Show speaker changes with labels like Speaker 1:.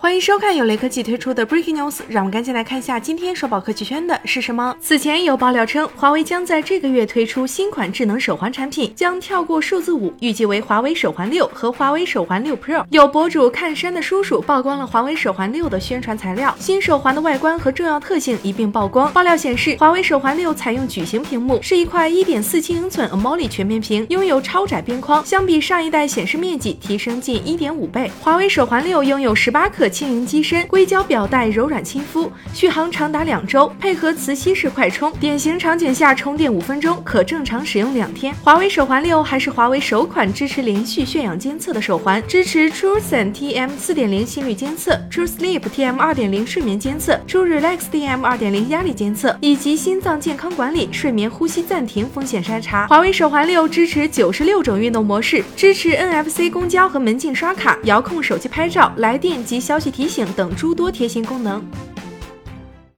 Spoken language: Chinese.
Speaker 1: 欢迎收看由雷科技推出的 Breaking News，让我们赶紧来看一下今天刷爆科技圈的是什么。此前有爆料称，华为将在这个月推出新款智能手环产品，将跳过数字五，预计为华为手环六和华为手环六 Pro。有博主看山的叔叔曝光了华为手环六的宣传材料，新手环的外观和重要特性一并曝光。爆料显示，华为手环六采用矩形屏幕，是一块1.47英寸 AMOLED 全面屏，拥有超窄边框，相比上一代显示面积提升近1.5倍。华为手环六拥有18克。轻盈机身，硅胶表带柔软亲肤，续航长达两周，配合磁吸式快充，典型场景下充电五分钟，可正常使用两天。华为手环六还是华为首款支持连续血氧监测的手环，支持 TrueSense TM 四点零心率监测，TrueSleep TM 二点零睡眠监测，TrueRelax TM 二点零压力监测，以及心脏健康管理、睡眠呼吸暂停风险筛查。华为手环六支持九十六种运动模式，支持 NFC 公交和门禁刷卡，遥控手机拍照、来电及消。消息提醒等诸多贴心功能。